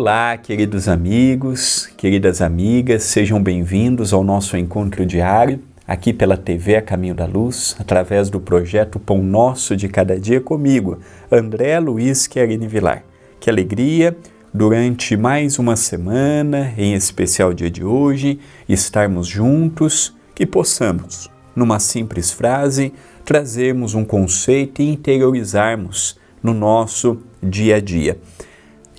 Olá, queridos amigos, queridas amigas, sejam bem-vindos ao nosso encontro diário, aqui pela TV A Caminho da Luz, através do projeto Pão Nosso de Cada Dia comigo, André Luiz Querini Vilar. Que alegria, durante mais uma semana, em especial o dia de hoje, estarmos juntos, que possamos, numa simples frase, trazermos um conceito e interiorizarmos no nosso dia a dia.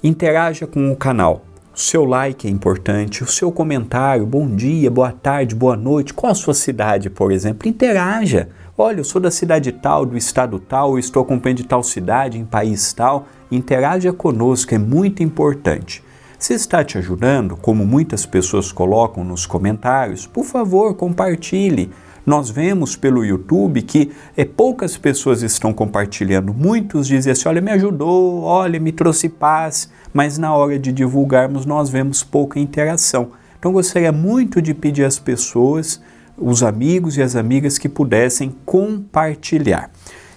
Interaja com o canal. O seu like é importante, o seu comentário, bom dia, boa tarde, boa noite, qual a sua cidade, por exemplo? Interaja. Olha, eu sou da cidade tal, do estado tal, estou acompanhando de tal cidade, em país tal. Interaja conosco, é muito importante. Se está te ajudando, como muitas pessoas colocam nos comentários, por favor, compartilhe. Nós vemos pelo YouTube que é, poucas pessoas estão compartilhando. Muitos dizem assim: olha, me ajudou, olha, me trouxe paz, mas na hora de divulgarmos nós vemos pouca interação. Então gostaria muito de pedir às pessoas, os amigos e as amigas que pudessem compartilhar.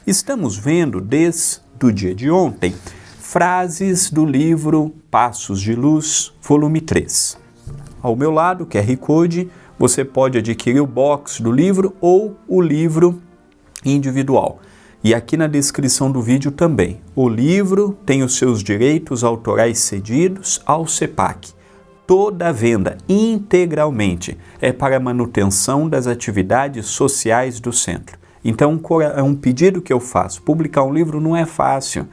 Estamos vendo desde o dia de ontem frases do livro Passos de Luz, volume 3. Ao meu lado, QR Code você pode adquirir o box do livro ou o livro individual. E aqui na descrição do vídeo também. O livro tem os seus direitos autorais cedidos ao CEPAC. Toda a venda, integralmente, é para manutenção das atividades sociais do centro. Então, é um pedido que eu faço. Publicar um livro não é fácil,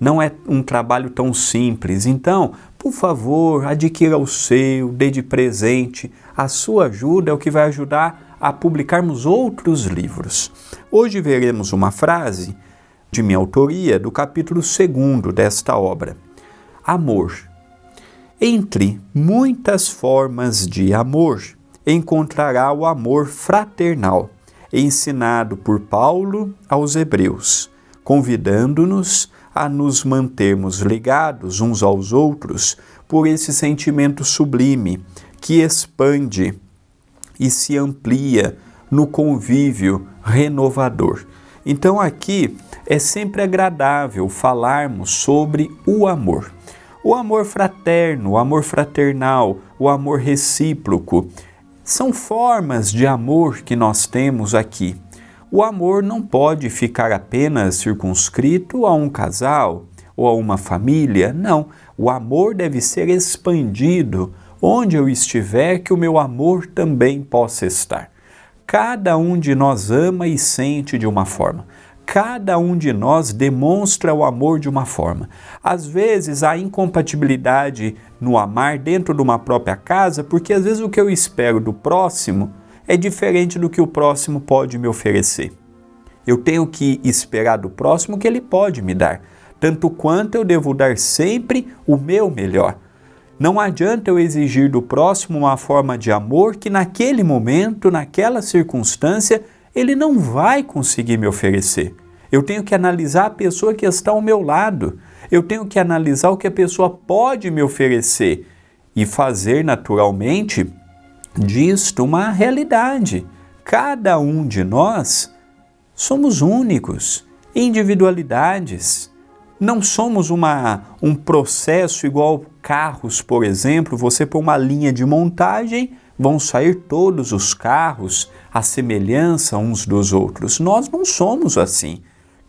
não é um trabalho tão simples. Então, por favor, adquira o seu, dê de presente. A sua ajuda é o que vai ajudar a publicarmos outros livros. Hoje veremos uma frase de minha autoria do capítulo 2 desta obra. Amor. Entre muitas formas de amor, encontrará o amor fraternal, ensinado por Paulo aos Hebreus, convidando-nos a nos mantermos ligados uns aos outros por esse sentimento sublime que expande e se amplia no convívio renovador. Então aqui é sempre agradável falarmos sobre o amor. O amor fraterno, o amor fraternal, o amor recíproco são formas de amor que nós temos aqui. O amor não pode ficar apenas circunscrito a um casal ou a uma família, não. O amor deve ser expandido onde eu estiver, que o meu amor também possa estar. Cada um de nós ama e sente de uma forma. Cada um de nós demonstra o amor de uma forma. Às vezes há incompatibilidade no amar dentro de uma própria casa, porque às vezes o que eu espero do próximo é diferente do que o próximo pode me oferecer. Eu tenho que esperar do próximo que ele pode me dar, tanto quanto eu devo dar sempre o meu melhor. Não adianta eu exigir do próximo uma forma de amor que naquele momento, naquela circunstância, ele não vai conseguir me oferecer. Eu tenho que analisar a pessoa que está ao meu lado. Eu tenho que analisar o que a pessoa pode me oferecer e fazer naturalmente disto uma realidade. Cada um de nós somos únicos, individualidades. Não somos uma, um processo igual carros, por exemplo. Você põe uma linha de montagem, vão sair todos os carros à semelhança uns dos outros. Nós não somos assim.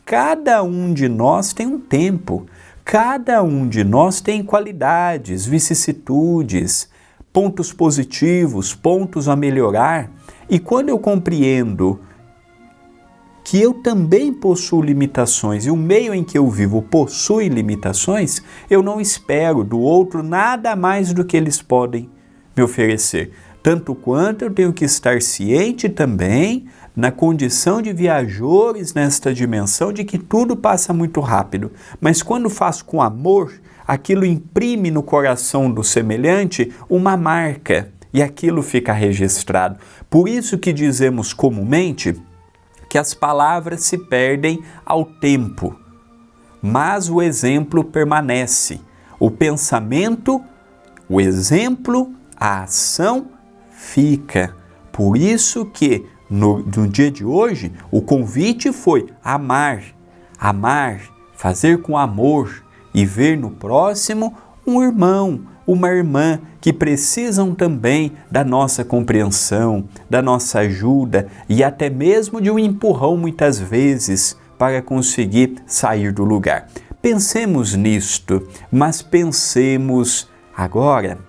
Cada um de nós tem um tempo, cada um de nós tem qualidades, vicissitudes, pontos positivos, pontos a melhorar. E quando eu compreendo que eu também possuo limitações e o meio em que eu vivo possui limitações, eu não espero do outro nada mais do que eles podem me oferecer. Tanto quanto eu tenho que estar ciente também, na condição de viajores nesta dimensão, de que tudo passa muito rápido. Mas quando faço com amor, aquilo imprime no coração do semelhante uma marca e aquilo fica registrado. Por isso que dizemos comumente que as palavras se perdem ao tempo, mas o exemplo permanece. O pensamento, o exemplo, a ação fica. Por isso que no, no dia de hoje o convite foi amar, amar, fazer com amor, e ver no próximo um irmão, uma irmã que precisam também da nossa compreensão, da nossa ajuda e até mesmo de um empurrão muitas vezes para conseguir sair do lugar. Pensemos nisto, mas pensemos agora